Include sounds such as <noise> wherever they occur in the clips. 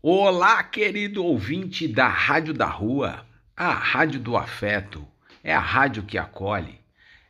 Olá, querido ouvinte da Rádio da Rua, a Rádio do Afeto. É a rádio que acolhe,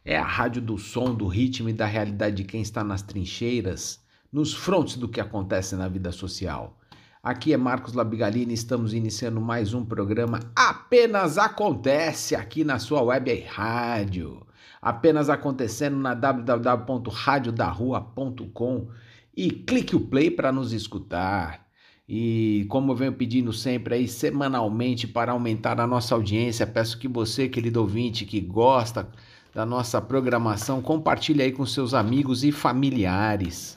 é a rádio do som, do ritmo e da realidade de quem está nas trincheiras, nos frontes do que acontece na vida social. Aqui é Marcos Labigalini, estamos iniciando mais um programa Apenas Acontece aqui na sua web rádio. Apenas acontecendo na www.radiodarrua.com e clique o play para nos escutar. E como eu venho pedindo sempre aí semanalmente para aumentar a nossa audiência, peço que você, querido ouvinte, que gosta da nossa programação, compartilhe aí com seus amigos e familiares.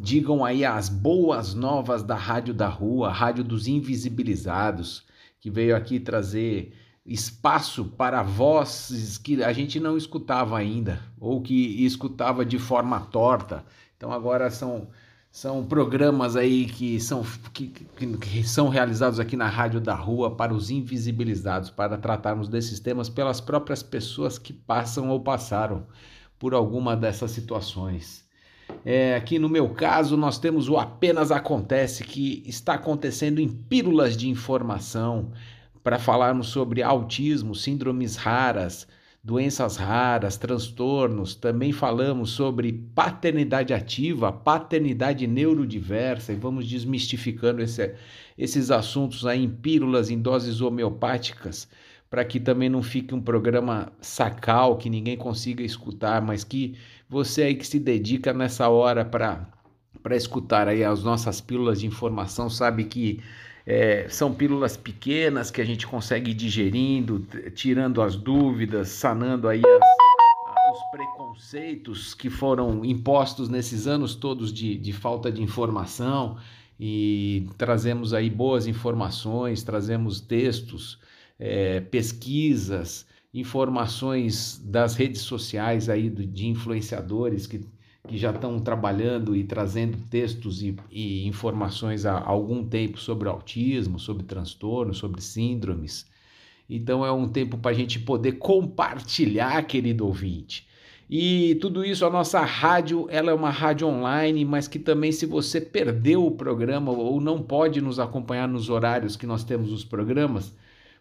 Digam aí as boas novas da Rádio da Rua, Rádio dos Invisibilizados, que veio aqui trazer espaço para vozes que a gente não escutava ainda, ou que escutava de forma torta. Então agora são são programas aí que são, que, que, que, são realizados aqui na Rádio da Rua para os invisibilizados, para tratarmos desses temas pelas próprias pessoas que passam ou passaram por alguma dessas situações. É, aqui no meu caso, nós temos o Apenas Acontece, que está acontecendo em pílulas de informação, para falarmos sobre autismo, síndromes raras, doenças raras, transtornos, também falamos sobre paternidade ativa, paternidade neurodiversa e vamos desmistificando esse, esses assuntos aí em pílulas, em doses homeopáticas, para que também não fique um programa sacal, que ninguém consiga escutar, mas que você aí que se dedica nessa hora para para escutar aí as nossas pílulas de informação, sabe que é, são pílulas pequenas que a gente consegue ir digerindo, tirando as dúvidas, sanando aí as, os preconceitos que foram impostos nesses anos todos de, de falta de informação. E trazemos aí boas informações, trazemos textos, é, pesquisas, informações das redes sociais aí de influenciadores que que já estão trabalhando e trazendo textos e, e informações há algum tempo sobre autismo, sobre transtornos, sobre síndromes. Então é um tempo para a gente poder compartilhar, querido ouvinte. E tudo isso, a nossa rádio, ela é uma rádio online, mas que também, se você perdeu o programa ou não pode nos acompanhar nos horários que nós temos os programas,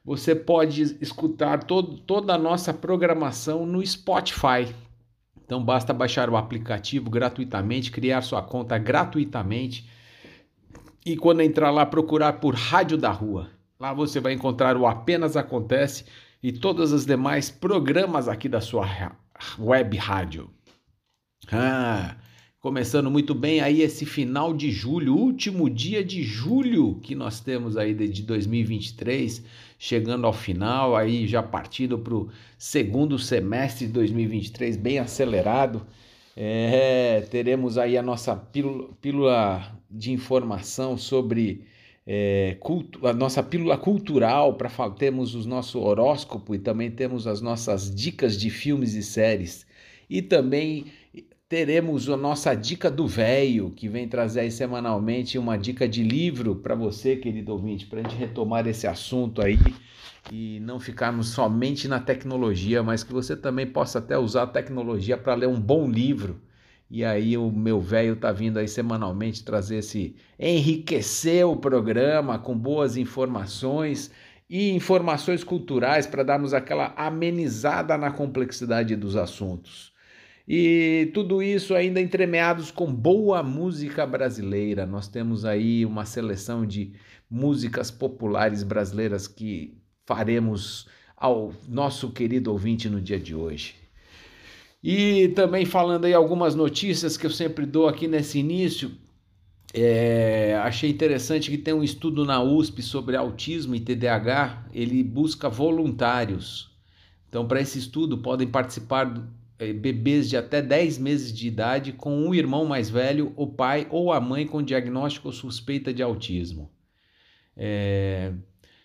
você pode escutar todo, toda a nossa programação no Spotify. Então basta baixar o aplicativo gratuitamente, criar sua conta gratuitamente e quando entrar lá procurar por Rádio da Rua. Lá você vai encontrar o Apenas Acontece e todos os demais programas aqui da sua web rádio. Ah, começando muito bem aí esse final de julho, último dia de julho que nós temos aí de 2023 chegando ao final, aí já partindo para o segundo semestre de 2023, bem acelerado. É, teremos aí a nossa pílula, pílula de informação sobre é, a nossa pílula cultural para temos o nosso horóscopo e também temos as nossas dicas de filmes e séries e também teremos a nossa dica do velho que vem trazer aí semanalmente uma dica de livro para você querido ouvinte para a gente retomar esse assunto aí e não ficarmos somente na tecnologia, mas que você também possa até usar a tecnologia para ler um bom livro. E aí o meu velho tá vindo aí semanalmente trazer esse enriquecer o programa com boas informações e informações culturais para darmos aquela amenizada na complexidade dos assuntos. E tudo isso ainda entremeados com boa música brasileira. Nós temos aí uma seleção de músicas populares brasileiras que faremos ao nosso querido ouvinte no dia de hoje. E também falando aí algumas notícias que eu sempre dou aqui nesse início, é, achei interessante que tem um estudo na USP sobre autismo e TDAH, ele busca voluntários. Então, para esse estudo, podem participar bebês de até 10 meses de idade com um irmão mais velho, o pai ou a mãe com diagnóstico suspeita de autismo. É,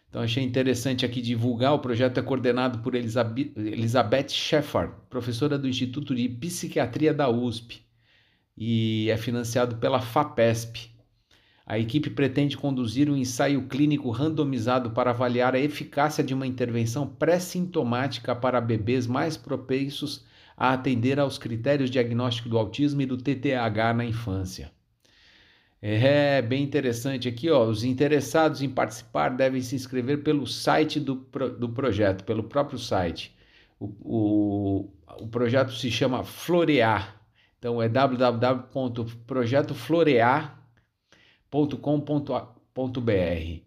então achei interessante aqui divulgar. O projeto é coordenado por Elizabeth Sheffard, professora do Instituto de Psiquiatria da USP, e é financiado pela FAPESP. A equipe pretende conduzir um ensaio clínico randomizado para avaliar a eficácia de uma intervenção pré-sintomática para bebês mais propensos a atender aos critérios diagnósticos do autismo e do TTAH na infância. É bem interessante aqui, ó. Os interessados em participar devem se inscrever pelo site do, do projeto, pelo próprio site. O, o, o projeto se chama Florear. Então é www.projetoflorear.com.br.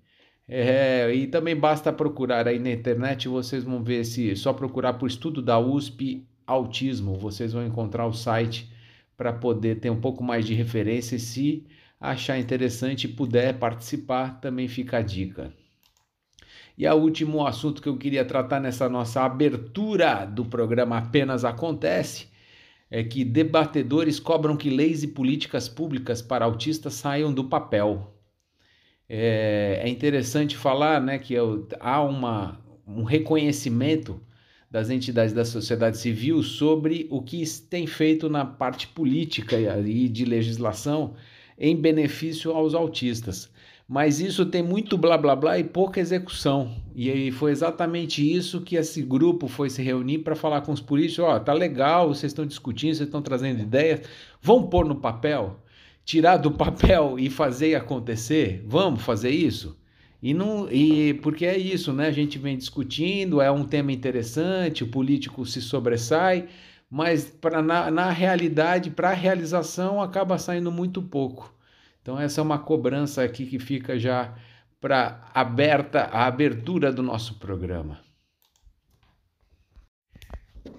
É, e também basta procurar aí na internet, vocês vão ver se só procurar por estudo da USP autismo, vocês vão encontrar o site para poder ter um pouco mais de referência e se achar interessante e puder participar, também fica a dica. E o último assunto que eu queria tratar nessa nossa abertura do programa Apenas Acontece é que debatedores cobram que leis e políticas públicas para autistas saiam do papel. É, é interessante falar né, que há uma, um reconhecimento das entidades da sociedade civil sobre o que tem feito na parte política e de legislação em benefício aos autistas. Mas isso tem muito blá blá blá e pouca execução. E foi exatamente isso que esse grupo foi se reunir para falar com os políticos: ó, oh, tá legal, vocês estão discutindo, vocês estão trazendo ideias, vamos pôr no papel, tirar do papel e fazer acontecer? Vamos fazer isso? E não e porque é isso, né? A gente vem discutindo, é um tema interessante, o político se sobressai, mas para na, na realidade, para a realização acaba saindo muito pouco. Então essa é uma cobrança aqui que fica já para aberta a abertura do nosso programa.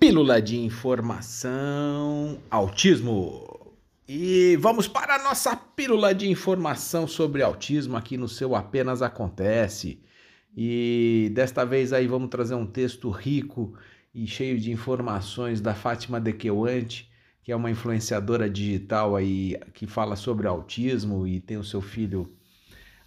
Pílula de informação, autismo. E vamos para a nossa pílula de informação sobre autismo aqui no seu Apenas Acontece. E desta vez aí vamos trazer um texto rico e cheio de informações da Fátima Dequeuante, que é uma influenciadora digital aí que fala sobre autismo e tem o seu filho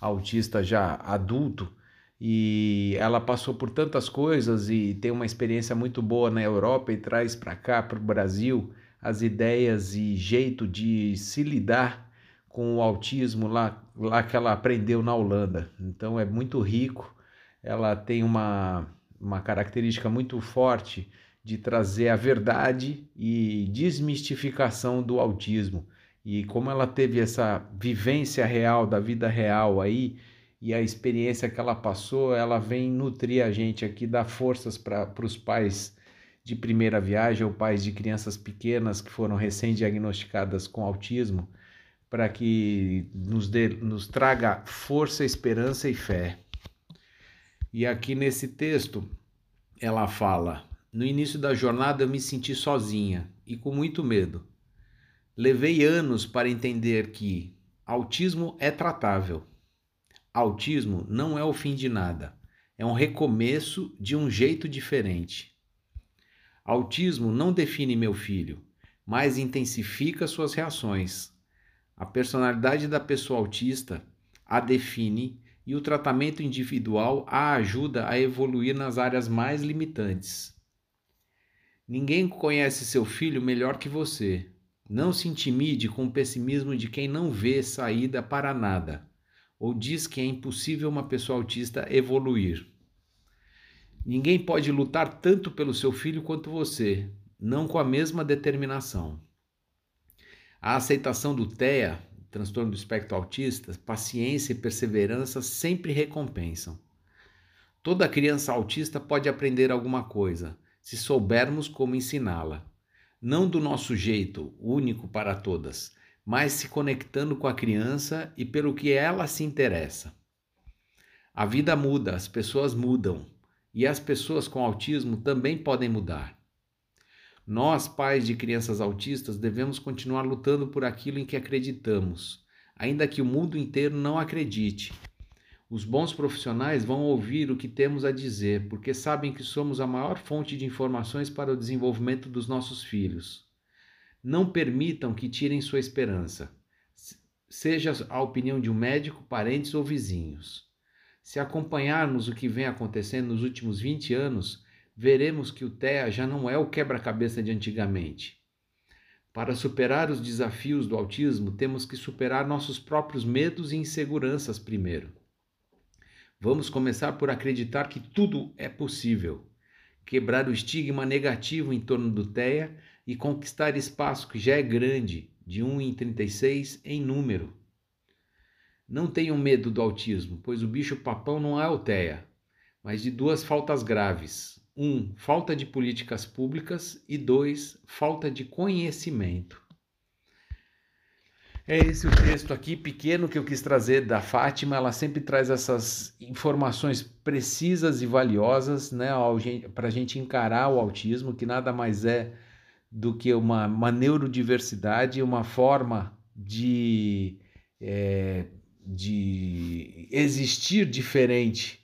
autista já adulto. E ela passou por tantas coisas e tem uma experiência muito boa na Europa e traz para cá, para o Brasil, as ideias e jeito de se lidar com o autismo lá, lá que ela aprendeu na Holanda. Então é muito rico, ela tem uma, uma característica muito forte de trazer a verdade e desmistificação do autismo. E como ela teve essa vivência real da vida real aí e a experiência que ela passou, ela vem nutrir a gente aqui, dar forças para os pais de primeira viagem ou pais de crianças pequenas que foram recém-diagnosticadas com autismo, para que nos, dê, nos traga força, esperança e fé. E aqui nesse texto ela fala: No início da jornada eu me senti sozinha e com muito medo. Levei anos para entender que autismo é tratável. Autismo não é o fim de nada, é um recomeço de um jeito diferente. Autismo não define meu filho, mas intensifica suas reações. A personalidade da pessoa autista a define e o tratamento individual a ajuda a evoluir nas áreas mais limitantes. Ninguém conhece seu filho melhor que você. Não se intimide com o pessimismo de quem não vê saída para nada ou diz que é impossível uma pessoa autista evoluir. Ninguém pode lutar tanto pelo seu filho quanto você, não com a mesma determinação. A aceitação do TEA, transtorno do espectro autista, paciência e perseverança sempre recompensam. Toda criança autista pode aprender alguma coisa, se soubermos como ensiná-la. Não do nosso jeito, único para todas, mas se conectando com a criança e pelo que ela se interessa. A vida muda, as pessoas mudam e as pessoas com autismo também podem mudar. Nós, pais de crianças autistas, devemos continuar lutando por aquilo em que acreditamos, ainda que o mundo inteiro não acredite. Os bons profissionais vão ouvir o que temos a dizer, porque sabem que somos a maior fonte de informações para o desenvolvimento dos nossos filhos. Não permitam que tirem sua esperança, seja a opinião de um médico, parentes ou vizinhos. Se acompanharmos o que vem acontecendo nos últimos 20 anos, veremos que o TEA já não é o quebra-cabeça de antigamente. Para superar os desafios do autismo, temos que superar nossos próprios medos e inseguranças primeiro. Vamos começar por acreditar que tudo é possível, quebrar o estigma negativo em torno do TEA e conquistar espaço que já é grande, de 1 em 36 em número. Não tenham medo do autismo, pois o bicho-papão não é alteia, mas de duas faltas graves. Um, falta de políticas públicas e dois, falta de conhecimento. É esse o texto aqui pequeno que eu quis trazer da Fátima. Ela sempre traz essas informações precisas e valiosas né, para a gente encarar o autismo, que nada mais é do que uma, uma neurodiversidade, uma forma de, é, de existir diferente.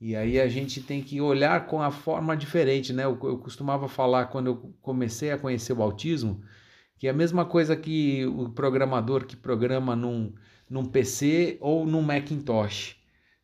E aí a gente tem que olhar com a forma diferente, né? Eu, eu costumava falar quando eu comecei a conhecer o autismo que é a mesma coisa que o programador que programa num, num PC ou num Macintosh.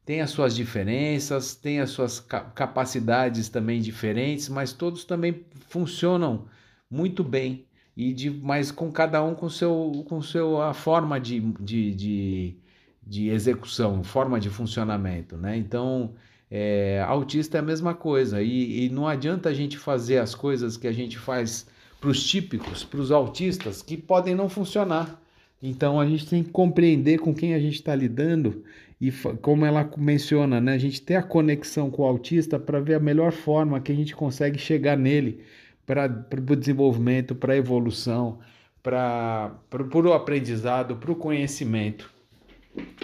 Tem as suas diferenças, tem as suas capacidades também diferentes, mas todos também funcionam muito bem e de, mas com cada um com seu com seu a forma de, de, de, de execução, forma de funcionamento, né? Então é, autista é a mesma coisa e, e não adianta a gente fazer as coisas que a gente faz para os típicos, para os autistas, que podem não funcionar. Então a gente tem que compreender com quem a gente está lidando e como ela menciona, né? A gente ter a conexão com o autista para ver a melhor forma que a gente consegue chegar nele para o desenvolvimento, para a evolução, para o aprendizado, para o conhecimento.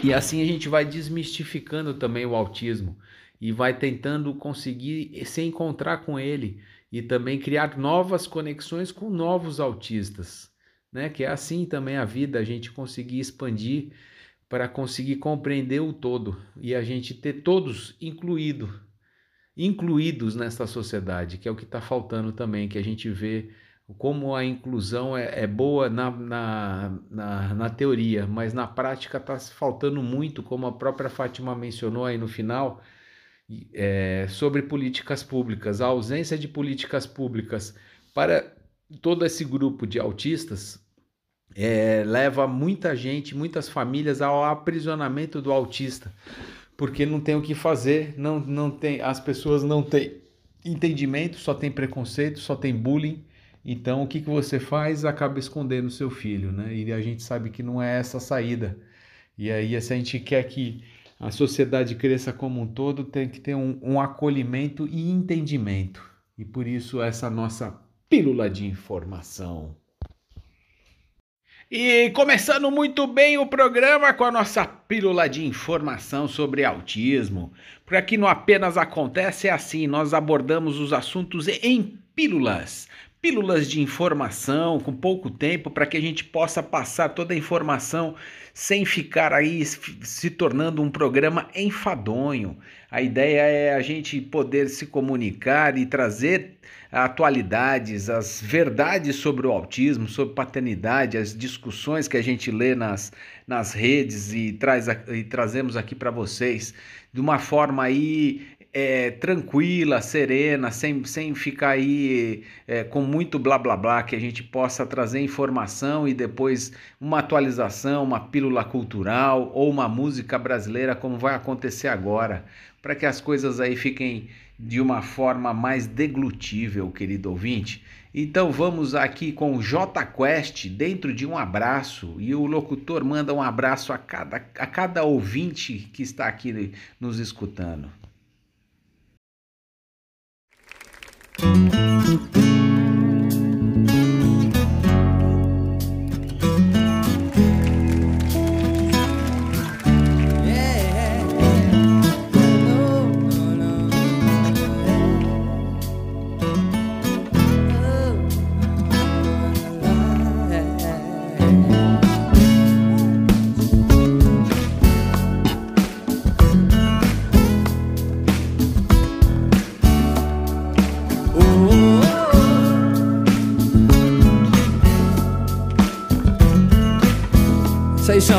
E assim a gente vai desmistificando também o autismo e vai tentando conseguir se encontrar com ele e também criar novas conexões com novos autistas, né? Que é assim também a vida, a gente conseguir expandir para conseguir compreender o todo e a gente ter todos incluído, incluídos nessa sociedade, que é o que está faltando também, que a gente vê como a inclusão é, é boa na, na, na, na, teoria, mas na prática está faltando muito, como a própria Fátima mencionou aí no final, é, sobre políticas públicas, a ausência de políticas públicas para todo esse grupo de autistas é, leva muita gente, muitas famílias ao aprisionamento do autista, porque não tem o que fazer, não, não tem, as pessoas não têm entendimento, só tem preconceito, só tem bullying. Então, o que, que você faz? Acaba escondendo seu filho, né? E a gente sabe que não é essa a saída. E aí, se a gente quer que a sociedade cresça como um todo, tem que ter um, um acolhimento e entendimento. E por isso essa nossa pílula de informação. E começando muito bem o programa com a nossa pílula de informação sobre autismo. Porque aqui não apenas acontece é assim, nós abordamos os assuntos em pílulas pílulas de informação com pouco tempo para que a gente possa passar toda a informação sem ficar aí se tornando um programa enfadonho. A ideia é a gente poder se comunicar e trazer atualidades, as verdades sobre o autismo, sobre paternidade, as discussões que a gente lê nas, nas redes e, traz, e trazemos aqui para vocês de uma forma aí é, tranquila, serena, sem, sem ficar aí é, com muito blá blá blá, que a gente possa trazer informação e depois uma atualização, uma pílula cultural ou uma música brasileira, como vai acontecer agora, para que as coisas aí fiquem de uma forma mais deglutível, querido ouvinte. Então vamos aqui com o J Quest dentro de um abraço e o locutor manda um abraço a cada, a cada ouvinte que está aqui nos escutando. Música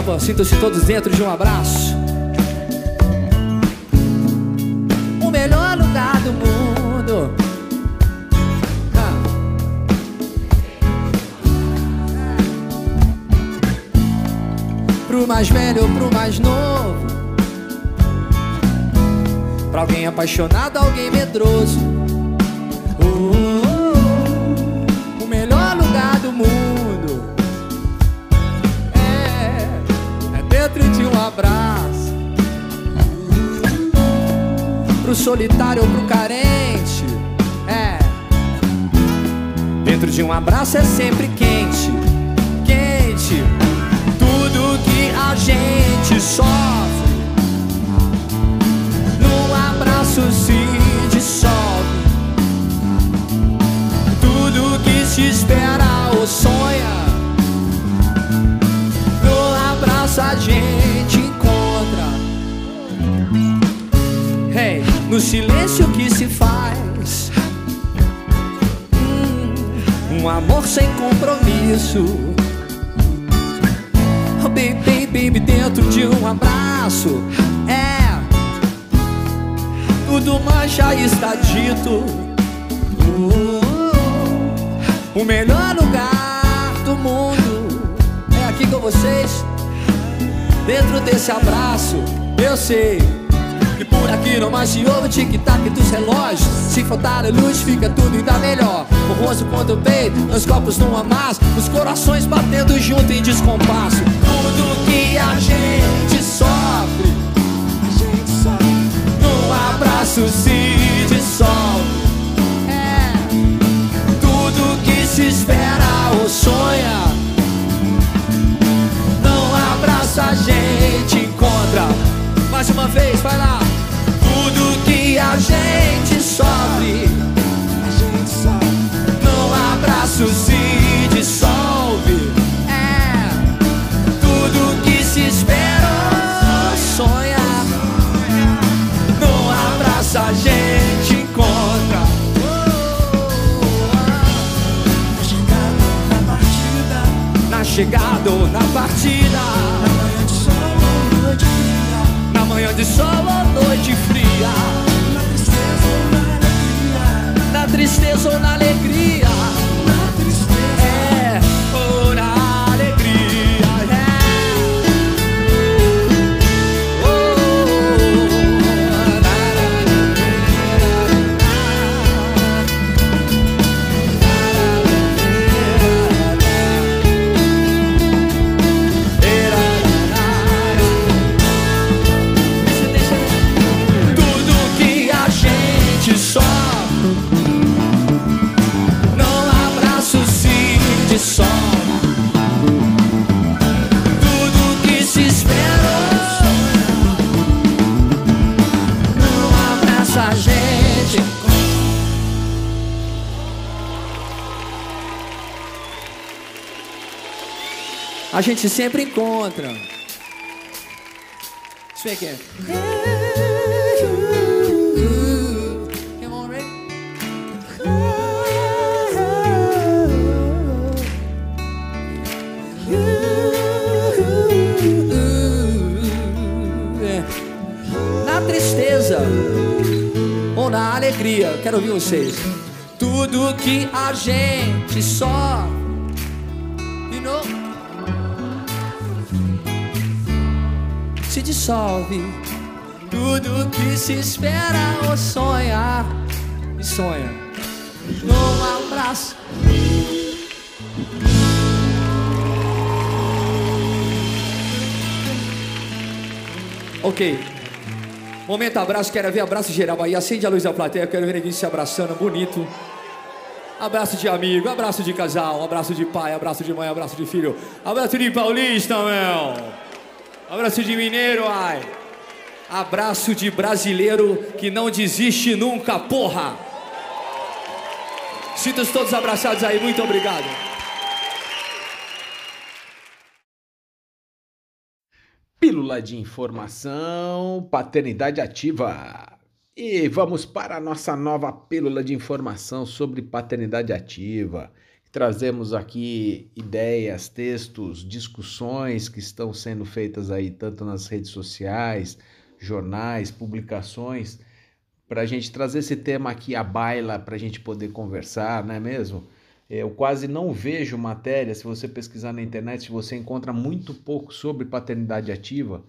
samba, sintam-se todos dentro de um abraço. O melhor lugar do mundo. Ah. Pro mais velho pro mais novo. Pra alguém apaixonado, alguém medroso. Oh, oh, oh. O melhor lugar do mundo dentro de um abraço. Pro solitário ou pro carente, é. Dentro de um abraço é sempre quente, quente. Tudo que a gente sofre, num abraço se dissolve. No silêncio que se faz. Hum, Um amor sem compromisso. Oh, baby, baby, dentro de um abraço. É. Tudo mais já está dito. Uh, o melhor lugar do mundo é aqui com vocês. Dentro desse abraço, eu sei aqui não mais se ouve o tic-tac dos relógios. Se faltar a luz, fica tudo ainda melhor. O rosto contra o peito, os copos num amasso, os corações batendo junto em descompasso. Tudo que a gente sofre, a gente sofre. Abraço se dissolve. É. Tudo que se espera ou sonha. Não abraça a gente encontra. Mais uma vez, vai lá. Tudo que a gente sofre, a gente sofre. Num abraço se dissolve. É. Tudo que se espera ou sonha. Num abraço a gente encontra. Na chegada ou na partida. Na manhã de sol ou noite fria. Na tristeza ou na alegria. É, A gente sempre encontra Deixa eu. É. Na tristeza ou na alegria, quero ouvir vocês. Tudo que a gente só, dissolve. Tudo que se espera ou sonha e sonha num abraço. Ok. Momento abraço, quero ver abraço geral aí. Acende a luz da plateia, quero ver ninguém se abraçando, bonito. Abraço de amigo, abraço de casal, abraço de pai, abraço de mãe, abraço de filho, abraço de paulista, meu. Abraço de mineiro, ai. Abraço de brasileiro que não desiste nunca, porra. Sintos todos abraçados aí, muito obrigado. Pílula de informação, paternidade ativa. E vamos para a nossa nova pílula de informação sobre paternidade ativa. Trazemos aqui ideias, textos, discussões que estão sendo feitas aí tanto nas redes sociais, jornais, publicações, para a gente trazer esse tema aqui à baila, para a gente poder conversar, não é mesmo? Eu quase não vejo matéria, se você pesquisar na internet, você encontra muito pouco sobre paternidade ativa.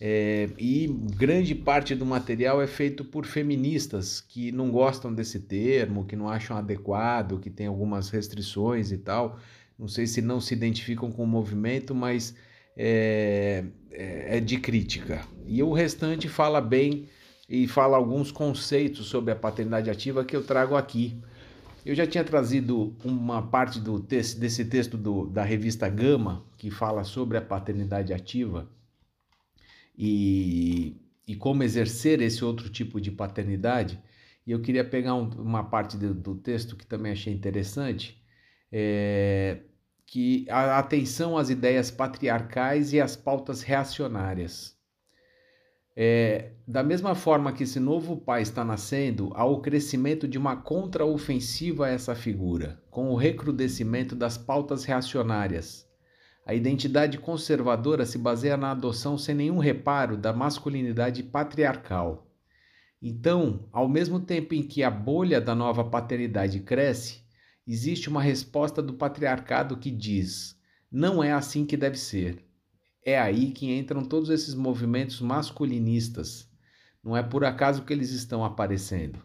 É, e grande parte do material é feito por feministas que não gostam desse termo, que não acham adequado, que tem algumas restrições e tal. Não sei se não se identificam com o movimento, mas é, é, é de crítica. E o restante fala bem e fala alguns conceitos sobre a paternidade ativa que eu trago aqui. Eu já tinha trazido uma parte do texto, desse texto do, da revista Gama, que fala sobre a paternidade ativa e, e como exercer esse outro tipo de paternidade. E eu queria pegar um, uma parte do, do, texto que também achei interessante, é, que a atenção às ideias patriarcais e às pautas reacionárias. É, da mesma forma que esse novo pai está nascendo, há o crescimento de uma contraofensiva a essa figura, com o recrudescimento das pautas reacionárias. A identidade conservadora se baseia na adoção sem nenhum reparo da masculinidade patriarcal. Então, ao mesmo tempo em que a bolha da nova paternidade cresce, existe uma resposta do patriarcado que diz: não é assim que deve ser. É aí que entram todos esses movimentos masculinistas. Não é por acaso que eles estão aparecendo.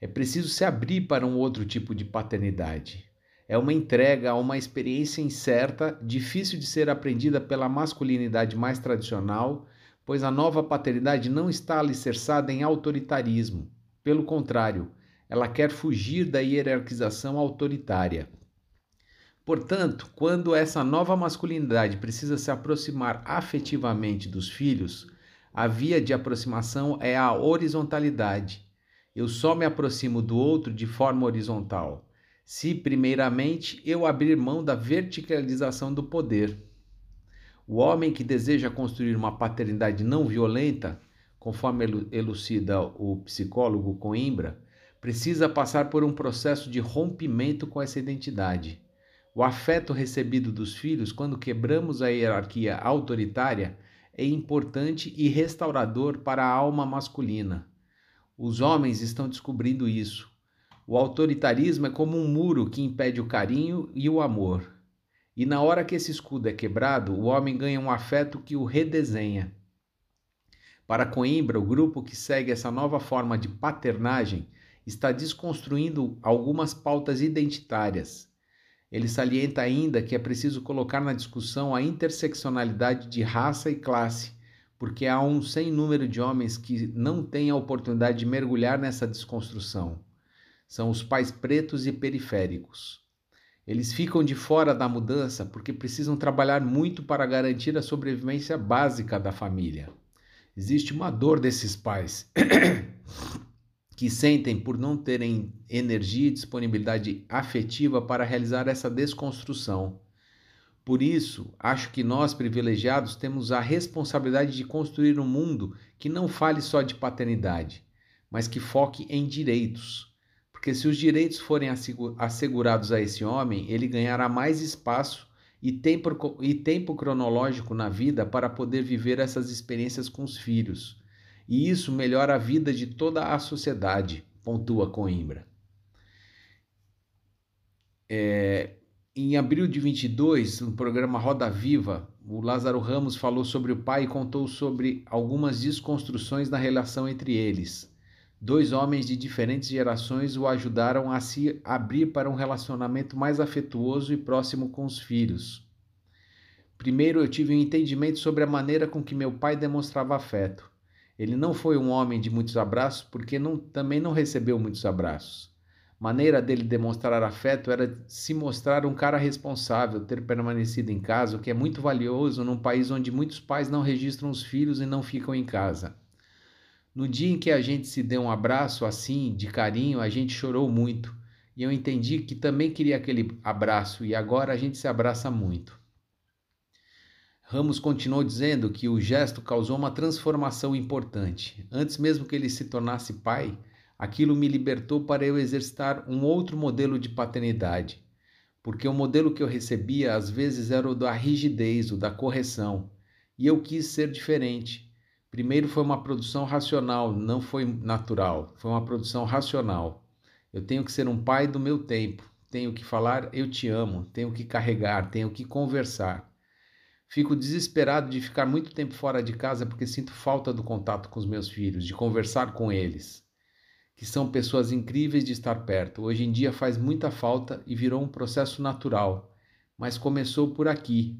É preciso se abrir para um outro tipo de paternidade. É uma entrega a uma experiência incerta, difícil de ser aprendida pela masculinidade mais tradicional, pois a nova paternidade não está alicerçada em autoritarismo. Pelo contrário, ela quer fugir da hierarquização autoritária. Portanto, quando essa nova masculinidade precisa se aproximar afetivamente dos filhos, a via de aproximação é a horizontalidade. Eu só me aproximo do outro de forma horizontal, se, primeiramente, eu abrir mão da verticalização do poder. O homem que deseja construir uma paternidade não violenta, conforme elucida o psicólogo Coimbra, precisa passar por um processo de rompimento com essa identidade. O afeto recebido dos filhos, quando quebramos a hierarquia autoritária, é importante e restaurador para a alma masculina. Os homens estão descobrindo isso. O autoritarismo é como um muro que impede o carinho e o amor. E na hora que esse escudo é quebrado, o homem ganha um afeto que o redesenha. Para Coimbra, o grupo que segue essa nova forma de paternagem está desconstruindo algumas pautas identitárias ele salienta ainda que é preciso colocar na discussão a interseccionalidade de raça e classe, porque há um sem número de homens que não têm a oportunidade de mergulhar nessa desconstrução. São os pais pretos e periféricos. Eles ficam de fora da mudança porque precisam trabalhar muito para garantir a sobrevivência básica da família. Existe uma dor desses pais. <coughs> que sentem por não terem energia e disponibilidade afetiva para realizar essa desconstrução. Por isso, acho que nós privilegiados temos a responsabilidade de construir um mundo que não fale só de paternidade, mas que foque em direitos. Porque se os direitos forem assegurados a esse homem, ele ganhará mais espaço e tempo, e tempo cronológico na vida para poder viver essas experiências com os filhos e isso melhora a vida de toda a sociedade, pontua Coimbra. É, em abril de 22, no programa Roda Viva, o Lázaro Ramos falou sobre o pai e contou sobre algumas desconstruções na relação entre eles. Dois homens de diferentes gerações o ajudaram a se abrir para um relacionamento mais afetuoso e próximo com os filhos. Primeiro, eu tive um entendimento sobre a maneira com que meu pai demonstrava afeto. Ele não foi um homem de muitos abraços porque não, também não recebeu muitos abraços. Maneira dele demonstrar afeto era se mostrar um cara responsável, ter permanecido em casa, o que é muito valioso num país onde muitos pais não registram os filhos e não ficam em casa. No dia em que a gente se deu um abraço assim, de carinho, a gente chorou muito. E eu entendi que também queria aquele abraço e agora a gente se abraça muito. Ramos continuou dizendo que o gesto causou uma transformação importante. Antes mesmo que ele se tornasse pai, aquilo me libertou para eu exercitar um outro modelo de paternidade. Porque o modelo que eu recebia às vezes era o da rigidez, o da correção, e eu quis ser diferente. Primeiro foi uma produção racional, não foi natural, foi uma produção racional. Eu tenho que ser um pai do meu tempo, tenho que falar eu te amo, tenho que carregar, tenho que conversar. Fico desesperado de ficar muito tempo fora de casa porque sinto falta do contato com os meus filhos, de conversar com eles, que são pessoas incríveis de estar perto. Hoje em dia faz muita falta e virou um processo natural, mas começou por aqui.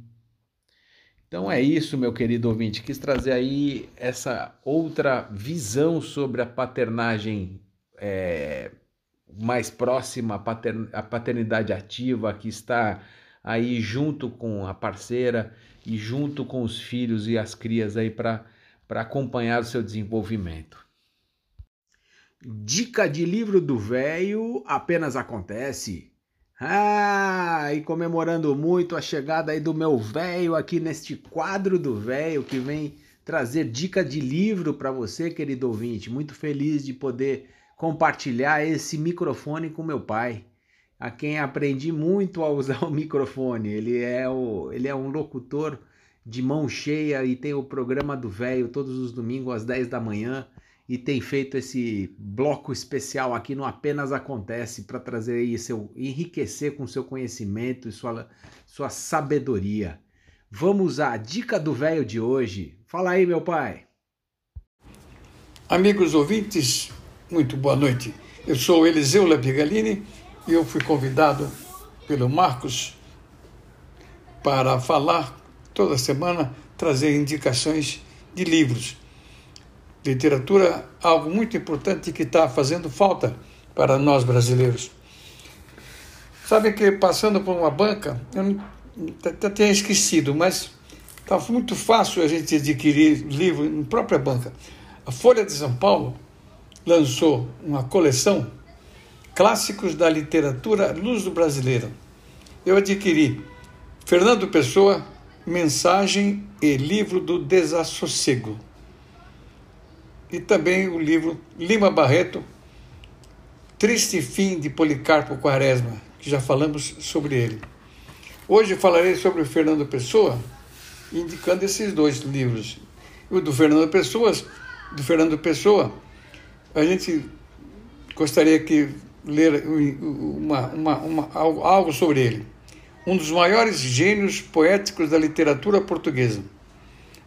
Então é isso, meu querido ouvinte. Quis trazer aí essa outra visão sobre a paternagem é, mais próxima, a, patern a paternidade ativa, que está aí junto com a parceira e junto com os filhos e as crias aí para acompanhar o seu desenvolvimento. Dica de livro do velho apenas acontece ah, e comemorando muito a chegada aí do meu velho aqui neste quadro do velho que vem trazer dica de livro para você, querido ouvinte. Muito feliz de poder compartilhar esse microfone com meu pai, a quem aprendi muito a usar o microfone. Ele é o, ele é um locutor de mão cheia e tem o programa do velho todos os domingos às 10 da manhã e tem feito esse bloco especial aqui no Apenas Acontece para trazer aí seu enriquecer com seu conhecimento e sua, sua sabedoria. Vamos à dica do velho de hoje. Fala aí, meu pai. Amigos ouvintes, muito boa noite. Eu sou Eliseu Lapigalini e eu fui convidado pelo Marcos para falar toda semana, trazer indicações de livros literatura, algo muito importante que está fazendo falta para nós brasileiros. Sabe que passando por uma banca, eu até tinha esquecido, mas está muito fácil a gente adquirir livro na própria banca. A Folha de São Paulo lançou uma coleção Clássicos da Literatura Luso-Brasileira. Eu adquiri Fernando Pessoa, Mensagem e Livro do Desassossego e também o livro Lima Barreto, Triste Fim de Policarpo Quaresma, que já falamos sobre ele. Hoje falarei sobre o Fernando Pessoa, indicando esses dois livros. O do Fernando Pessoa, do Fernando Pessoa, a gente gostaria que ler uma, uma, uma, algo sobre ele. Um dos maiores gênios poéticos da literatura portuguesa,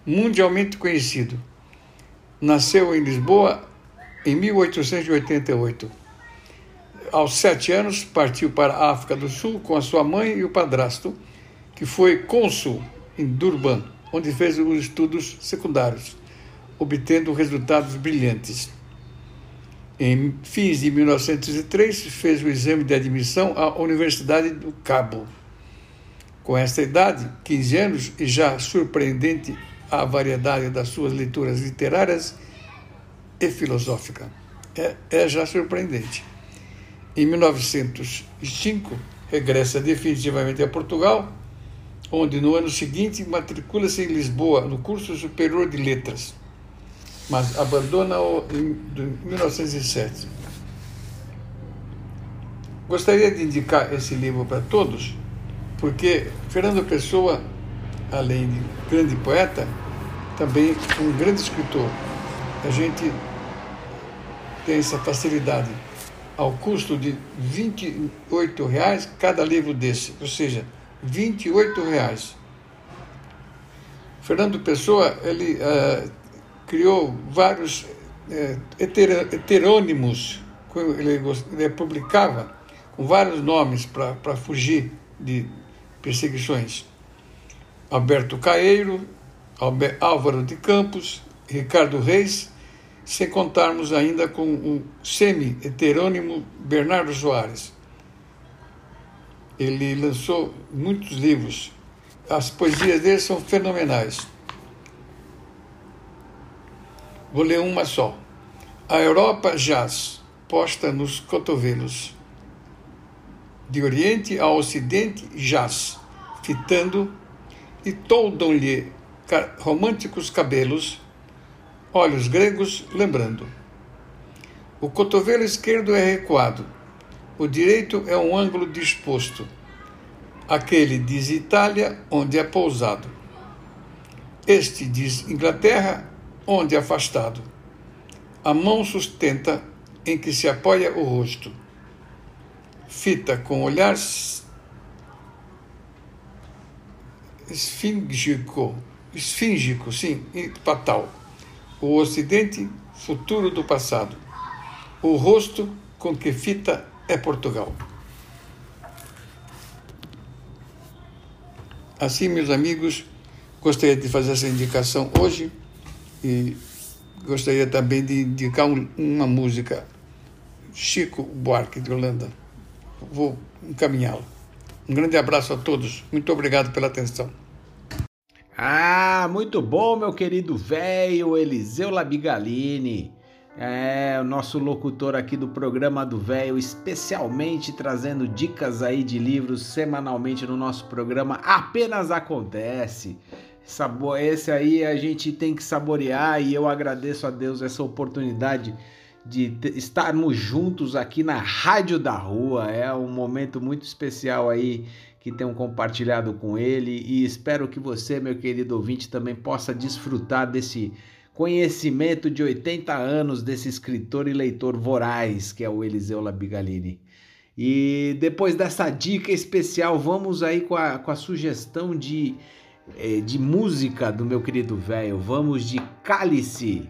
mundialmente conhecido nasceu em Lisboa em 1888. Aos sete anos, partiu para a África do Sul com a sua mãe e o padrasto, que foi cônsul em Durban, onde fez os estudos secundários, obtendo resultados brilhantes. Em fins de 1903, fez o exame de admissão à Universidade do Cabo. Com esta idade, 15 anos, e já surpreendente a variedade das suas leituras literárias e filosóficas. É, é já surpreendente. Em 1905, regressa definitivamente a Portugal, onde no ano seguinte matricula-se em Lisboa no curso superior de letras, mas abandona-o em 1907. Gostaria de indicar esse livro para todos, porque Fernando Pessoa além de grande poeta, também um grande escritor. A gente tem essa facilidade ao custo de R$ reais cada livro desse, ou seja, R$ reais. Fernando Pessoa ele uh, criou vários uh, heterônimos, ele, ele publicava com vários nomes para fugir de perseguições. Alberto Caeiro, Álvaro de Campos, Ricardo Reis, sem contarmos ainda com o semi-heterônimo Bernardo Soares. Ele lançou muitos livros. As poesias dele são fenomenais. Vou ler uma só. A Europa jaz, posta nos cotovelos. De Oriente a Ocidente jaz, fitando e toldam-lhe românticos cabelos, olhos gregos lembrando. O cotovelo esquerdo é recuado, o direito é um ângulo disposto. Aquele diz Itália, onde é pousado. Este diz Inglaterra, onde é afastado. A mão sustenta em que se apoia o rosto. Fita com olhar esfíngico, esfíngico, sim, fatal. O Ocidente, futuro do passado. O rosto com que fita é Portugal. Assim, meus amigos, gostaria de fazer essa indicação hoje e gostaria também de indicar um, uma música, Chico Buarque de Holanda. Vou encaminhá-la. Um grande abraço a todos. Muito obrigado pela atenção. Ah, muito bom, meu querido velho Eliseu Labigalini. É, o nosso locutor aqui do programa do Velho, especialmente trazendo dicas aí de livros semanalmente no nosso programa. Apenas acontece. Esse aí a gente tem que saborear e eu agradeço a Deus essa oportunidade de estarmos juntos aqui na Rádio da Rua. É um momento muito especial aí que tenham compartilhado com ele e espero que você, meu querido ouvinte, também possa desfrutar desse conhecimento de 80 anos desse escritor e leitor voraz que é o Eliseu Labigalini. E depois dessa dica especial, vamos aí com a, com a sugestão de, eh, de música do meu querido velho. Vamos de Cálice.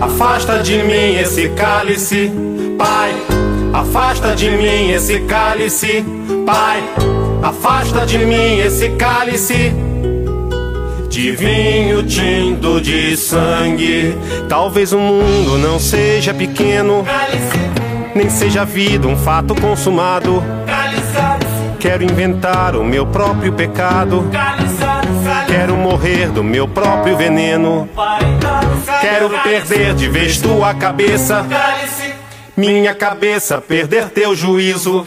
afasta de mim esse cálice, Pai, afasta de mim esse cálice, Pai, afasta de mim esse cálice de vinho tinto de sangue. Talvez o mundo não seja pequeno, Cálice, nem seja a vida um fato consumado. cálice, Quero inventar o meu próprio pecado. cálice, Quero morrer do meu próprio veneno. Pai, Quero perder de vez tua cabeça. Minha cabeça perder teu juízo.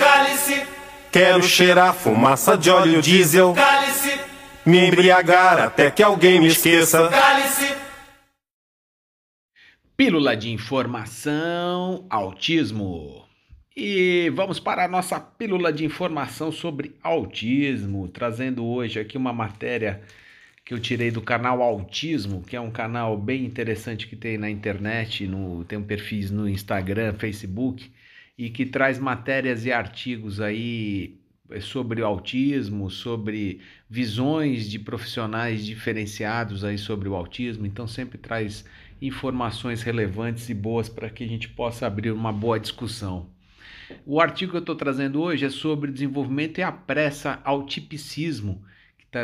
Quero cheirar fumaça de óleo diesel. Me embriagar até que alguém me esqueça. Pílula de informação, autismo. E vamos para a nossa pílula de informação sobre autismo, trazendo hoje aqui uma matéria que eu tirei do canal Autismo, que é um canal bem interessante que tem na internet, no, tem um perfis no Instagram, Facebook, e que traz matérias e artigos aí eh, sobre o autismo, sobre visões de profissionais diferenciados aí sobre o autismo, então sempre traz informações relevantes e boas para que a gente possa abrir uma boa discussão. O artigo que eu estou trazendo hoje é sobre desenvolvimento e a pressa ao tipicismo,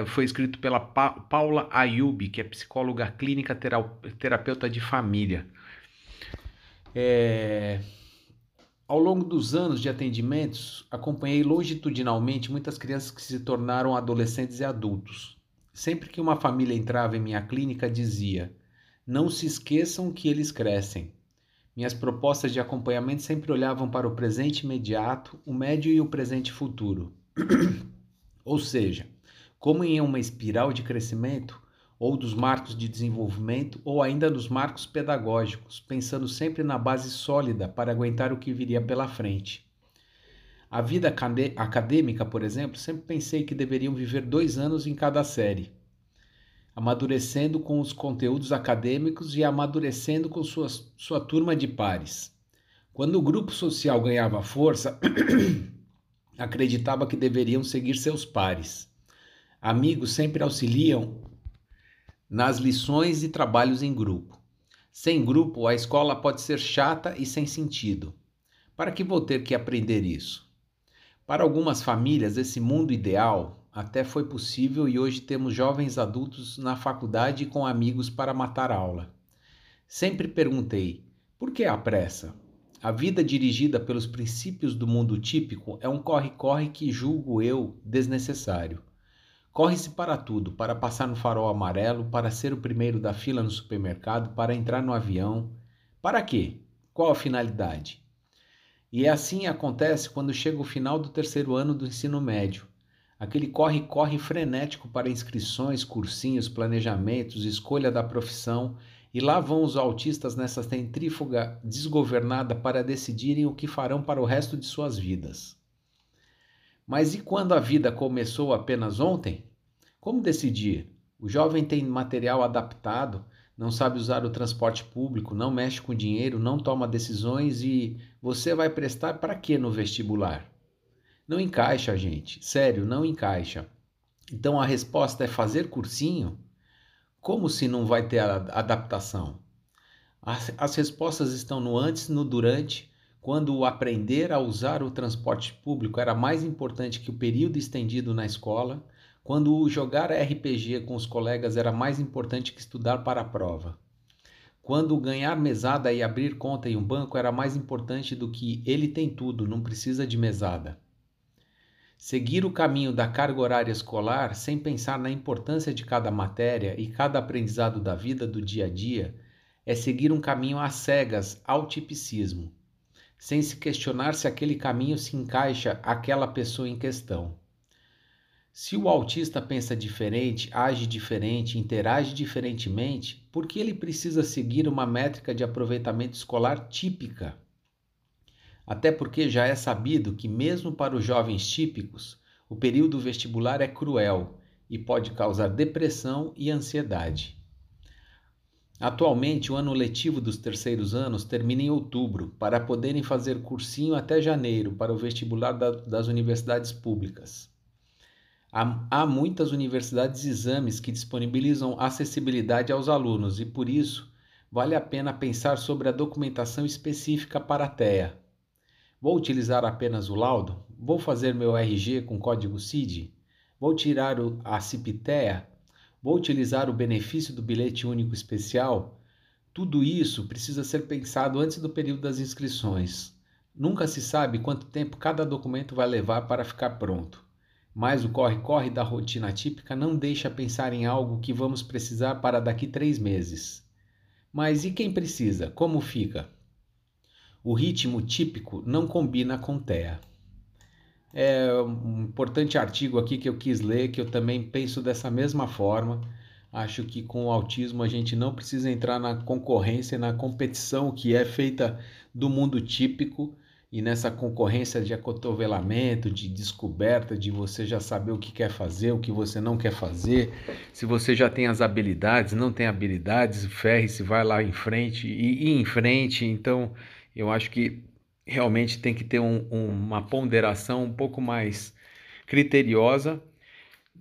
foi escrito pela pa Paula Ayub, que é psicóloga clínica terapeuta de família. É... Ao longo dos anos de atendimentos, acompanhei longitudinalmente muitas crianças que se tornaram adolescentes e adultos. Sempre que uma família entrava em minha clínica, dizia: Não se esqueçam que eles crescem. Minhas propostas de acompanhamento sempre olhavam para o presente imediato, o médio e o presente futuro. <clears throat> Ou seja, como em uma espiral de crescimento, ou dos marcos de desenvolvimento, ou ainda dos marcos pedagógicos, pensando sempre na base sólida para aguentar o que viria pela frente. A vida acadêmica, por exemplo, sempre pensei que deveriam viver dois anos em cada série, amadurecendo com os conteúdos acadêmicos e amadurecendo com sua, sua turma de pares. Quando o grupo social ganhava força, <coughs> acreditava que deveriam seguir seus pares. Amigos sempre auxiliam nas lições e trabalhos em grupo. Sem grupo, a escola pode ser chata e sem sentido. Para que vou ter que aprender isso? Para algumas famílias, esse mundo ideal até foi possível e hoje temos jovens adultos na faculdade com amigos para matar aula. Sempre perguntei: por que a pressa? A vida dirigida pelos princípios do mundo típico é um corre-corre que julgo eu desnecessário. Corre-se para tudo, para passar no farol amarelo, para ser o primeiro da fila no supermercado, para entrar no avião. Para quê? Qual a finalidade? E é assim acontece quando chega o final do terceiro ano do ensino médio. Aquele corre-corre frenético para inscrições, cursinhos, planejamentos, escolha da profissão, e lá vão os autistas nessa centrífuga desgovernada para decidirem o que farão para o resto de suas vidas. Mas e quando a vida começou apenas ontem? Como decidir? O jovem tem material adaptado, não sabe usar o transporte público, não mexe com dinheiro, não toma decisões e você vai prestar para quê no vestibular? Não encaixa, gente. Sério, não encaixa. Então a resposta é fazer cursinho? Como se não vai ter adaptação? As, as respostas estão no antes, no durante quando aprender a usar o transporte público era mais importante que o período estendido na escola, quando jogar RPG com os colegas era mais importante que estudar para a prova, quando ganhar mesada e abrir conta em um banco era mais importante do que ele tem tudo, não precisa de mesada. Seguir o caminho da carga horária escolar sem pensar na importância de cada matéria e cada aprendizado da vida do dia a dia é seguir um caminho às cegas ao tipicismo sem se questionar se aquele caminho se encaixa àquela pessoa em questão. Se o autista pensa diferente, age diferente, interage diferentemente, por que ele precisa seguir uma métrica de aproveitamento escolar típica? Até porque já é sabido que, mesmo para os jovens típicos, o período vestibular é cruel e pode causar depressão e ansiedade. Atualmente, o ano letivo dos terceiros anos termina em outubro, para poderem fazer cursinho até janeiro para o vestibular da, das universidades públicas. Há, há muitas universidades e exames que disponibilizam acessibilidade aos alunos e, por isso, vale a pena pensar sobre a documentação específica para a TEA. Vou utilizar apenas o laudo? Vou fazer meu RG com código CID? Vou tirar a CIPTEA? Vou utilizar o benefício do bilhete único especial? Tudo isso precisa ser pensado antes do período das inscrições. Nunca se sabe quanto tempo cada documento vai levar para ficar pronto. Mas o corre-corre da rotina típica não deixa pensar em algo que vamos precisar para daqui três meses. Mas e quem precisa? Como fica? O ritmo típico não combina com TEA. É um importante artigo aqui que eu quis ler, que eu também penso dessa mesma forma. Acho que com o autismo a gente não precisa entrar na concorrência, na competição que é feita do mundo típico e nessa concorrência de acotovelamento, de descoberta, de você já saber o que quer fazer, o que você não quer fazer, se você já tem as habilidades, não tem habilidades, ferre-se, vai lá em frente e, e em frente. Então, eu acho que realmente tem que ter um, um, uma ponderação um pouco mais criteriosa,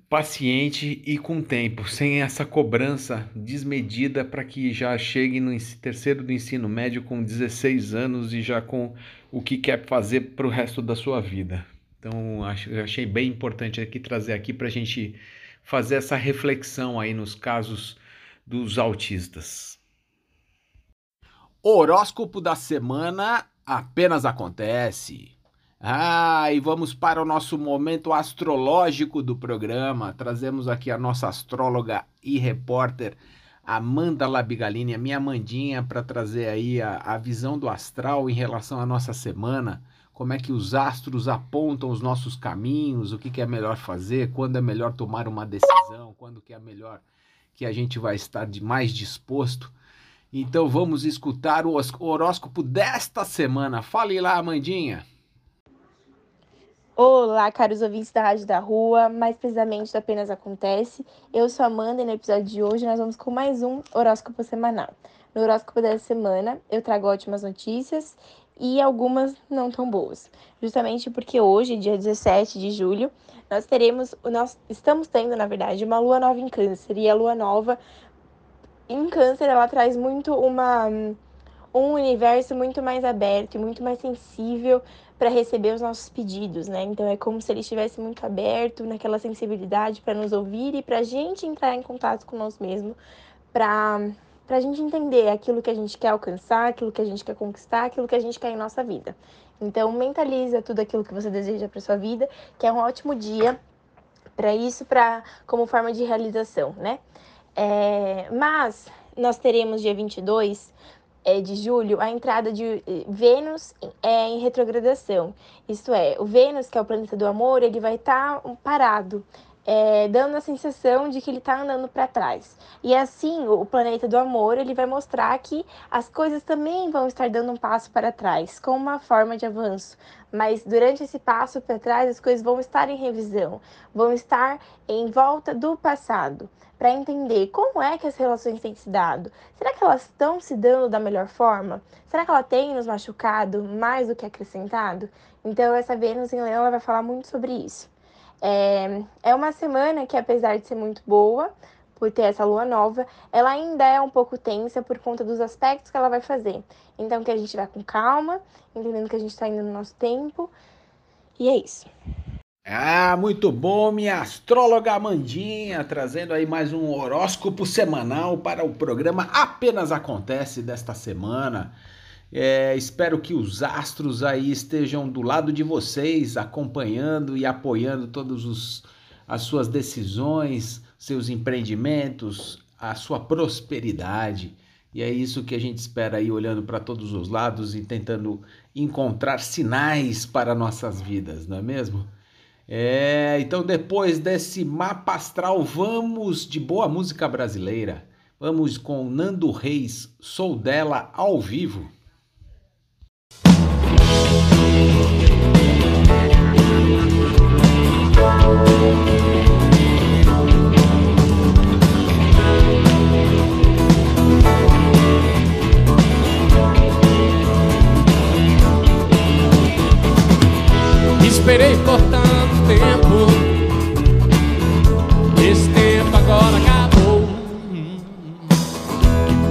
paciente e com tempo, sem essa cobrança desmedida para que já chegue no terceiro do ensino médio com 16 anos e já com o que quer fazer para o resto da sua vida. Então, acho, achei bem importante aqui trazer aqui para a gente fazer essa reflexão aí nos casos dos autistas. Horóscopo da semana apenas acontece. Ah, e vamos para o nosso momento astrológico do programa. Trazemos aqui a nossa astróloga e repórter Amanda Labigalini, a minha Amandinha, para trazer aí a, a visão do astral em relação à nossa semana. Como é que os astros apontam os nossos caminhos, o que, que é melhor fazer, quando é melhor tomar uma decisão, quando que é melhor que a gente vai estar de mais disposto então vamos escutar o horóscopo desta semana. Fale lá, Amandinha. Olá, caros ouvintes da Rádio da Rua, mais precisamente do Apenas Acontece. Eu sou a Amanda e no episódio de hoje nós vamos com mais um horóscopo semanal. No horóscopo dessa semana eu trago ótimas notícias e algumas não tão boas. Justamente porque hoje, dia 17 de julho, nós teremos, nós estamos tendo, na verdade, uma lua nova em câncer. E a lua nova em câncer ela traz muito uma um universo muito mais aberto e muito mais sensível para receber os nossos pedidos, né? Então é como se ele estivesse muito aberto naquela sensibilidade para nos ouvir e para a gente entrar em contato com nós mesmos, para para a gente entender aquilo que a gente quer alcançar, aquilo que a gente quer conquistar, aquilo que a gente quer em nossa vida. Então mentaliza tudo aquilo que você deseja para sua vida, que é um ótimo dia para isso, para como forma de realização, né? É, mas nós teremos dia 22 é, de julho a entrada de eh, Vênus é, em retrogradação. Isto é, o Vênus, que é o planeta do amor, ele vai estar tá parado é, dando a sensação de que ele está andando para trás. E assim, o planeta do amor ele vai mostrar que as coisas também vão estar dando um passo para trás, com uma forma de avanço. Mas durante esse passo para trás, as coisas vão estar em revisão, vão estar em volta do passado, para entender como é que as relações têm se dado. Será que elas estão se dando da melhor forma? Será que ela tem nos machucado mais do que acrescentado? Então, essa Vênus em Leão vai falar muito sobre isso. É, é uma semana que, apesar de ser muito boa, por ter essa lua nova, ela ainda é um pouco tensa por conta dos aspectos que ela vai fazer. Então, que a gente vai com calma, entendendo que a gente está indo no nosso tempo. E é isso. Ah, muito bom, minha astróloga Amandinha, trazendo aí mais um horóscopo semanal para o programa Apenas Acontece desta semana. É, espero que os astros aí estejam do lado de vocês, acompanhando e apoiando todas as suas decisões, seus empreendimentos, a sua prosperidade. E é isso que a gente espera aí, olhando para todos os lados e tentando encontrar sinais para nossas vidas, não é mesmo? É, então depois desse mapa astral, vamos de boa música brasileira. Vamos com Nando Reis, Sou dela ao vivo. Esperei por tanto tempo, esse tempo agora acabou.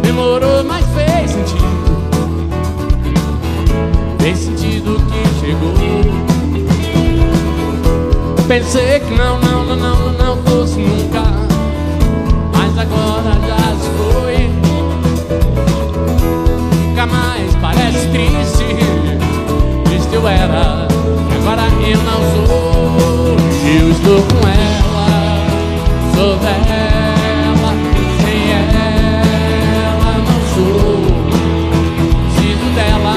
Demorou, mas fez sentido. Fez sentido que chegou. Pensei que não, não, Sou com ela, sou dela, sem ela não sou. Sinto dela,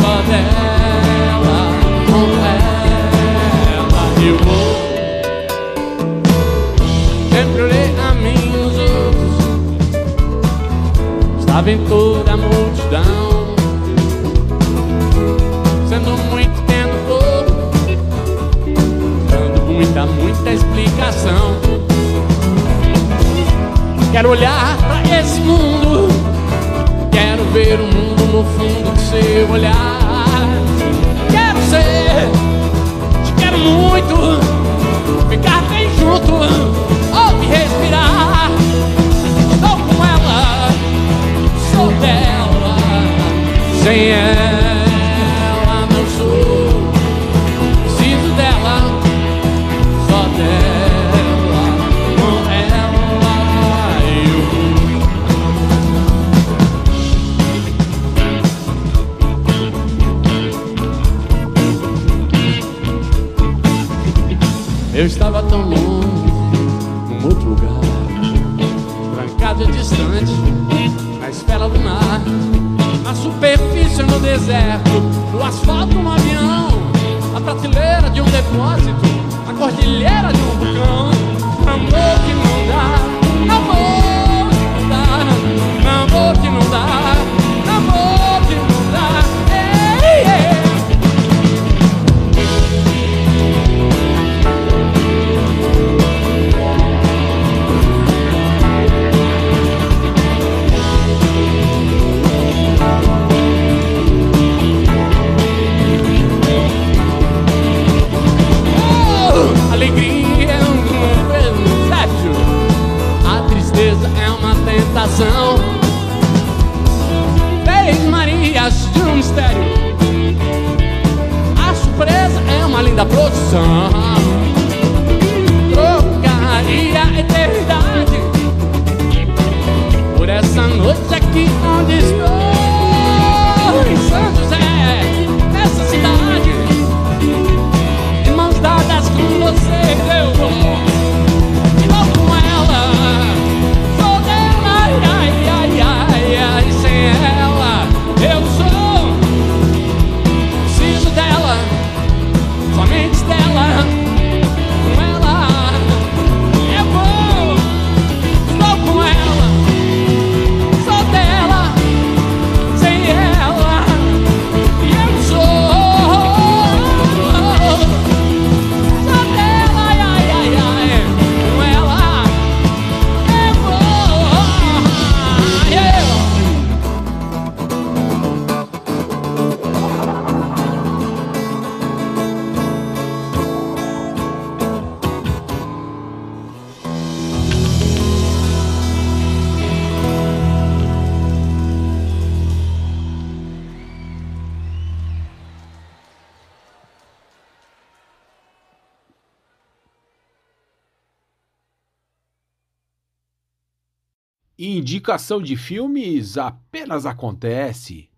só dela, com ela eu vou. Sempre olhei a mim os outros, estava em todo. Explicação. Quero olhar pra esse mundo, quero ver o mundo no fundo do seu olhar. Quero ser, te quero muito, ficar bem junto, ouve respirar. Estou com ela, sou dela, sem ela superfície no deserto, no asfalto no avião, na prateleira de um depósito, na cordilheira de um vulcão. Amor que não dá, amor mistério, a surpresa é uma linda produção. Trocaria a eternidade por essa noite aqui onde estou. Indicação de filmes apenas acontece.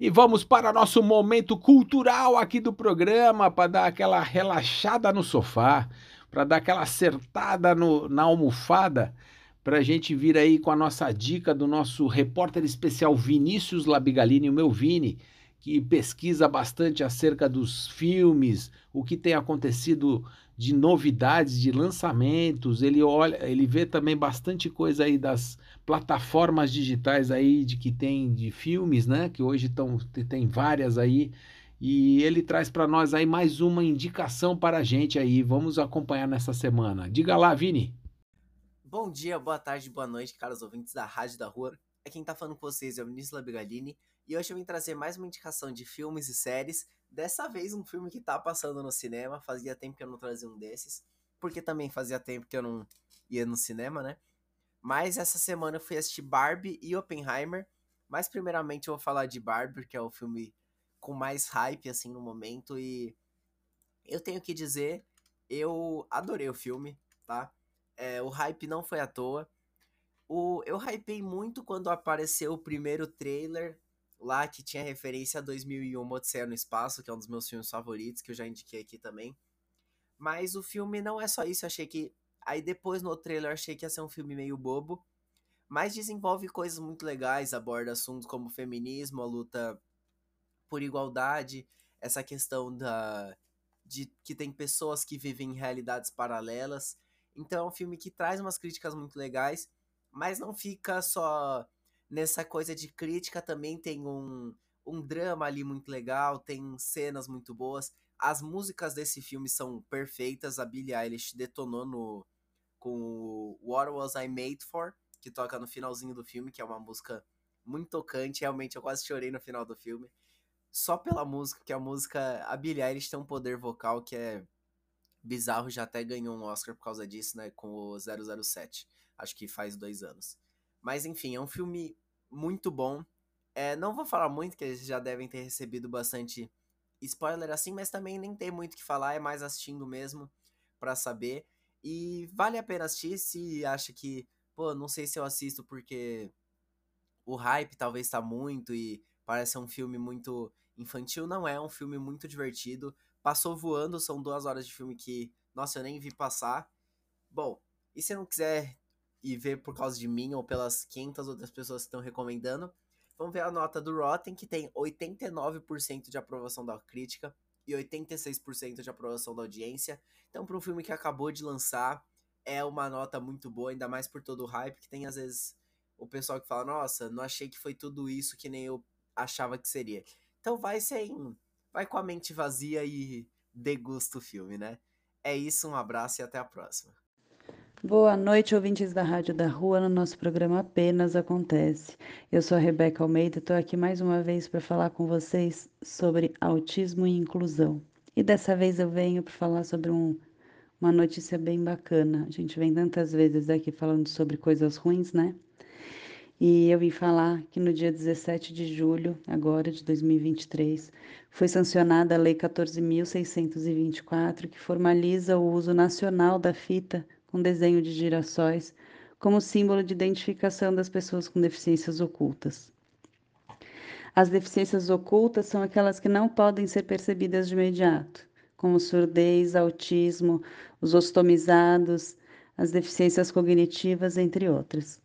E vamos para nosso momento cultural aqui do programa para dar aquela relaxada no sofá, para dar aquela acertada no- na almofada, para a gente vir aí com a nossa dica do nosso repórter especial Vinícius Labigalini, o meu Vini, que pesquisa bastante acerca dos filmes, o que tem acontecido de novidades, de lançamentos. Ele olha, ele vê também bastante coisa aí das plataformas digitais aí de que tem de filmes, né? Que hoje estão tem várias aí. E ele traz para nós aí mais uma indicação para a gente aí. Vamos acompanhar nessa semana. Diga lá, Vini. Bom dia, boa tarde, boa noite, caros ouvintes da Rádio da Rua. É quem tá falando com vocês é o Vinícius Labigalini e hoje eu vim trazer mais uma indicação de filmes e séries. Dessa vez um filme que tá passando no cinema, fazia tempo que eu não trazia um desses, porque também fazia tempo que eu não ia no cinema, né? Mas essa semana eu fui assistir Barbie e Oppenheimer. Mas primeiramente eu vou falar de Barbie, que é o filme com mais hype assim no momento e eu tenho que dizer, eu adorei o filme, tá? É, o hype não foi à toa. O, eu hypei muito quando apareceu o primeiro trailer lá que tinha referência a 2001 Odisseia no Espaço, que é um dos meus filmes favoritos, que eu já indiquei aqui também. Mas o filme não é só isso, eu achei que. Aí depois no trailer eu achei que ia ser um filme meio bobo. Mas desenvolve coisas muito legais, aborda assuntos como feminismo, a luta por igualdade, essa questão da. de que tem pessoas que vivem em realidades paralelas. Então é um filme que traz umas críticas muito legais, mas não fica só nessa coisa de crítica também tem um, um drama ali muito legal, tem cenas muito boas. As músicas desse filme são perfeitas. A Billie Eilish detonou no, com o What Was I Made For, que toca no finalzinho do filme, que é uma música muito tocante. Realmente eu quase chorei no final do filme. Só pela música, que a música. A Billie Eilish tem um poder vocal que é bizarro, já até ganhou um Oscar por causa disso, né? Com o 007. Acho que faz dois anos. Mas enfim, é um filme muito bom. É, não vou falar muito, que eles já devem ter recebido bastante spoiler assim, mas também nem tem muito o que falar, é mais assistindo mesmo para saber. E vale a pena assistir se acha que, pô, não sei se eu assisto porque o hype talvez tá muito e parece um filme muito infantil. Não é, é um filme muito divertido. Passou voando, são duas horas de filme que, nossa, eu nem vi passar. Bom, e se não quiser ir ver por causa de mim ou pelas 500 outras pessoas que estão recomendando, vamos ver a nota do Rotten, que tem 89% de aprovação da crítica e 86% de aprovação da audiência. Então, para um filme que acabou de lançar, é uma nota muito boa, ainda mais por todo o hype que tem às vezes o pessoal que fala: "Nossa, não achei que foi tudo isso que nem eu achava que seria". Então, vai sem vai com a mente vazia e degusta o filme, né? É isso, um abraço e até a próxima. Boa noite, ouvintes da Rádio da Rua, no nosso programa Apenas Acontece. Eu sou a Rebeca Almeida e estou aqui mais uma vez para falar com vocês sobre autismo e inclusão. E dessa vez eu venho para falar sobre um, uma notícia bem bacana. A gente vem tantas vezes aqui falando sobre coisas ruins, né? E eu vim falar que no dia 17 de julho, agora de 2023, foi sancionada a Lei 14.624, que formaliza o uso nacional da fita com desenho de girassóis, como símbolo de identificação das pessoas com deficiências ocultas. As deficiências ocultas são aquelas que não podem ser percebidas de imediato, como surdez, autismo, os ostomizados, as deficiências cognitivas, entre outras.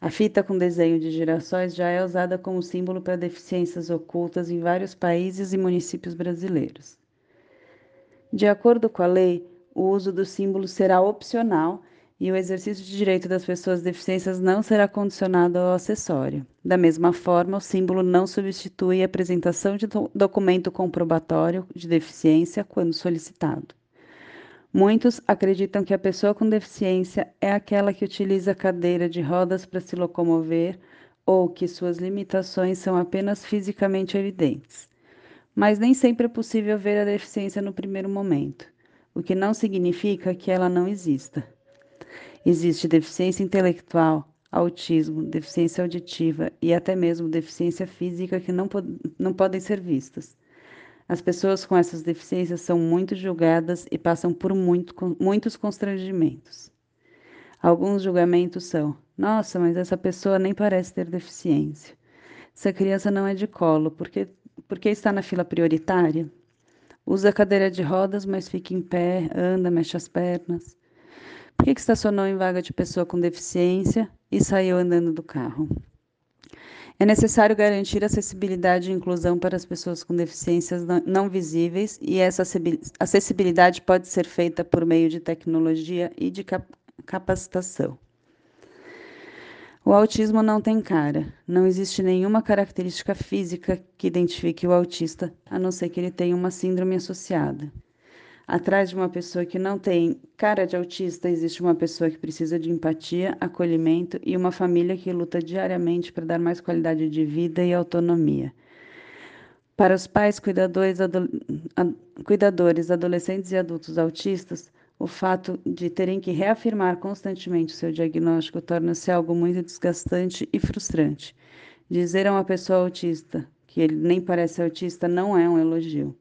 A fita com desenho de girassóis já é usada como símbolo para deficiências ocultas em vários países e municípios brasileiros. De acordo com a lei, o uso do símbolo será opcional e o exercício de direito das pessoas deficiências não será condicionado ao acessório. Da mesma forma, o símbolo não substitui a apresentação de documento comprobatório de deficiência quando solicitado. Muitos acreditam que a pessoa com deficiência é aquela que utiliza cadeira de rodas para se locomover ou que suas limitações são apenas fisicamente evidentes. Mas nem sempre é possível ver a deficiência no primeiro momento o que não significa que ela não exista. Existe deficiência intelectual, autismo, deficiência auditiva e até mesmo deficiência física que não, pod não podem ser vistas. As pessoas com essas deficiências são muito julgadas e passam por muito, muitos constrangimentos. Alguns julgamentos são: nossa, mas essa pessoa nem parece ter deficiência. Essa criança não é de colo, porque, porque está na fila prioritária? Usa cadeira de rodas, mas fica em pé, anda, mexe as pernas. Por que, que estacionou em vaga de pessoa com deficiência e saiu andando do carro? É necessário garantir acessibilidade e inclusão para as pessoas com deficiências não visíveis, e essa acessibilidade pode ser feita por meio de tecnologia e de capacitação. O autismo não tem cara. Não existe nenhuma característica física que identifique o autista, a não ser que ele tenha uma síndrome associada. Atrás de uma pessoa que não tem cara de autista, existe uma pessoa que precisa de empatia, acolhimento e uma família que luta diariamente para dar mais qualidade de vida e autonomia. Para os pais cuidadores, adolescentes e adultos autistas, o fato de terem que reafirmar constantemente o seu diagnóstico torna-se algo muito desgastante e frustrante. Dizer a uma pessoa autista que ele nem parece autista não é um elogio.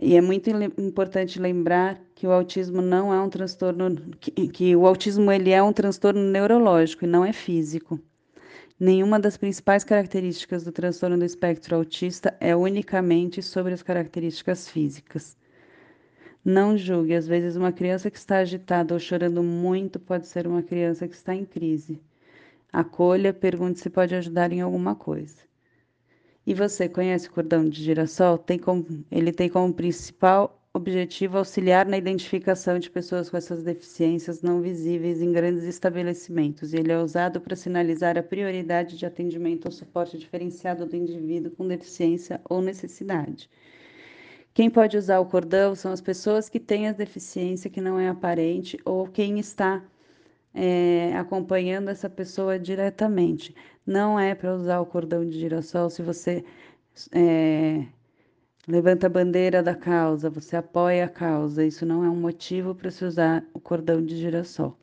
E é muito importante lembrar que o autismo não é um transtorno que, que o autismo ele é um transtorno neurológico e não é físico. Nenhuma das principais características do transtorno do espectro autista é unicamente sobre as características físicas. Não julgue, às vezes uma criança que está agitada ou chorando muito pode ser uma criança que está em crise. Acolha, pergunte se pode ajudar em alguma coisa. E você conhece o cordão de girassol? Tem como, ele tem como principal objetivo auxiliar na identificação de pessoas com essas deficiências não visíveis em grandes estabelecimentos, e ele é usado para sinalizar a prioridade de atendimento ao suporte diferenciado do indivíduo com deficiência ou necessidade. Quem pode usar o cordão são as pessoas que têm a deficiência que não é aparente ou quem está é, acompanhando essa pessoa diretamente. Não é para usar o cordão de girassol se você é, levanta a bandeira da causa, você apoia a causa. Isso não é um motivo para se usar o cordão de girassol,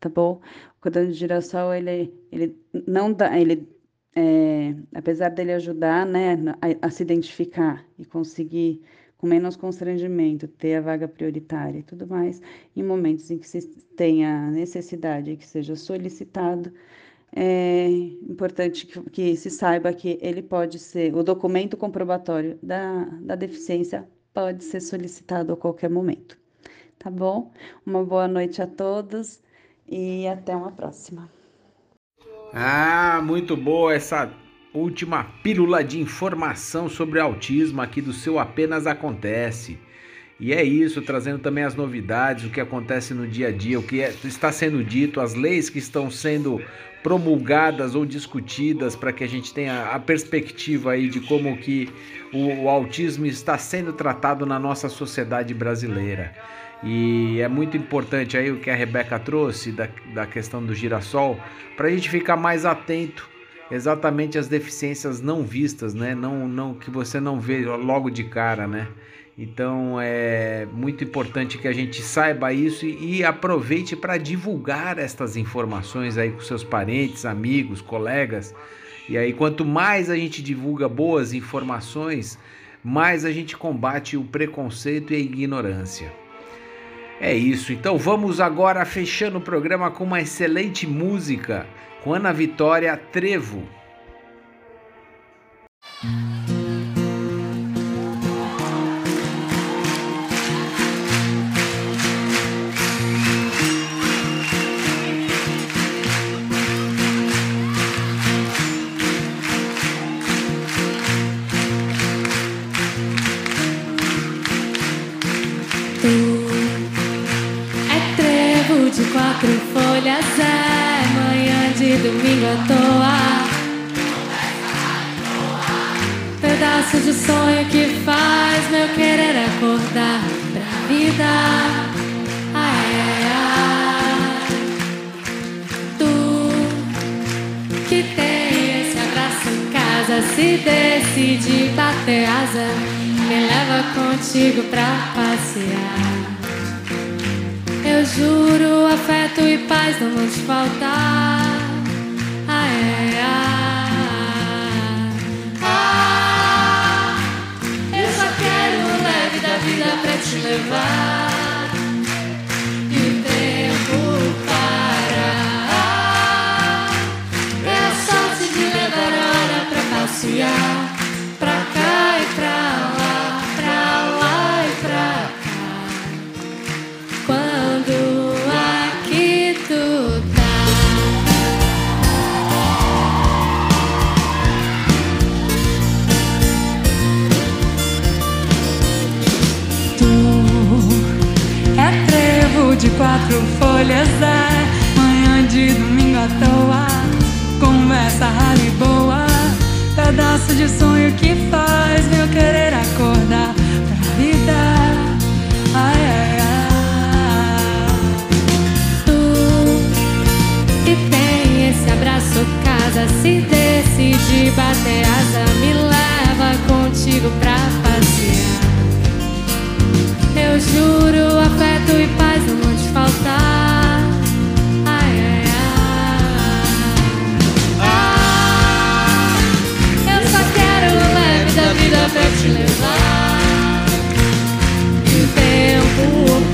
tá bom? O cordão de girassol ele, ele não dá, ele é, apesar dele ajudar, né, a, a se identificar e conseguir com menos constrangimento, ter a vaga prioritária e tudo mais, em momentos em que se tenha necessidade e que seja solicitado, é importante que, que, se saiba que ele pode ser, o documento comprobatório da, da deficiência pode ser solicitado a qualquer momento. Tá bom? Uma boa noite a todos e até uma próxima. Ah, muito boa essa última pílula de informação sobre autismo aqui do seu Apenas Acontece. E é isso, trazendo também as novidades, o que acontece no dia a dia, o que é, está sendo dito, as leis que estão sendo promulgadas ou discutidas para que a gente tenha a perspectiva aí de como que o, o autismo está sendo tratado na nossa sociedade brasileira. E é muito importante aí o que a Rebeca trouxe da, da questão do girassol, para a gente ficar mais atento exatamente as deficiências não vistas, né? Não, não que você não vê logo de cara, né? Então é muito importante que a gente saiba isso e, e aproveite para divulgar estas informações aí com seus parentes, amigos, colegas. E aí quanto mais a gente divulga boas informações, mais a gente combate o preconceito e a ignorância. É isso. Então vamos agora fechando o programa com uma excelente música com Ana Vitória Trevo. Quatro folhas, é manhã de domingo à toa. Pedaço de sonho que faz meu querer acordar pra vida. Ai, ai, ai. Tu que tem esse abraço em casa, se decide bater asa, me leva contigo pra passear. Eu juro, afeto e paz não vão te faltar. Ai, ai, ai. Ah, eu só quero o leve da vida pra te levar. E o tempo parar. É a sorte de levar hora pra passear. Quatro folhas É manhã de domingo à toa. Conversa rara e boa Pedaço de sonho que faz meu querer acordar pra vida. Ai, ai, ai. Tu que tem esse abraço casa Se decide bater asa Me leva contigo pra passear. Eu juro, afeto e paz não te levar. E o tempo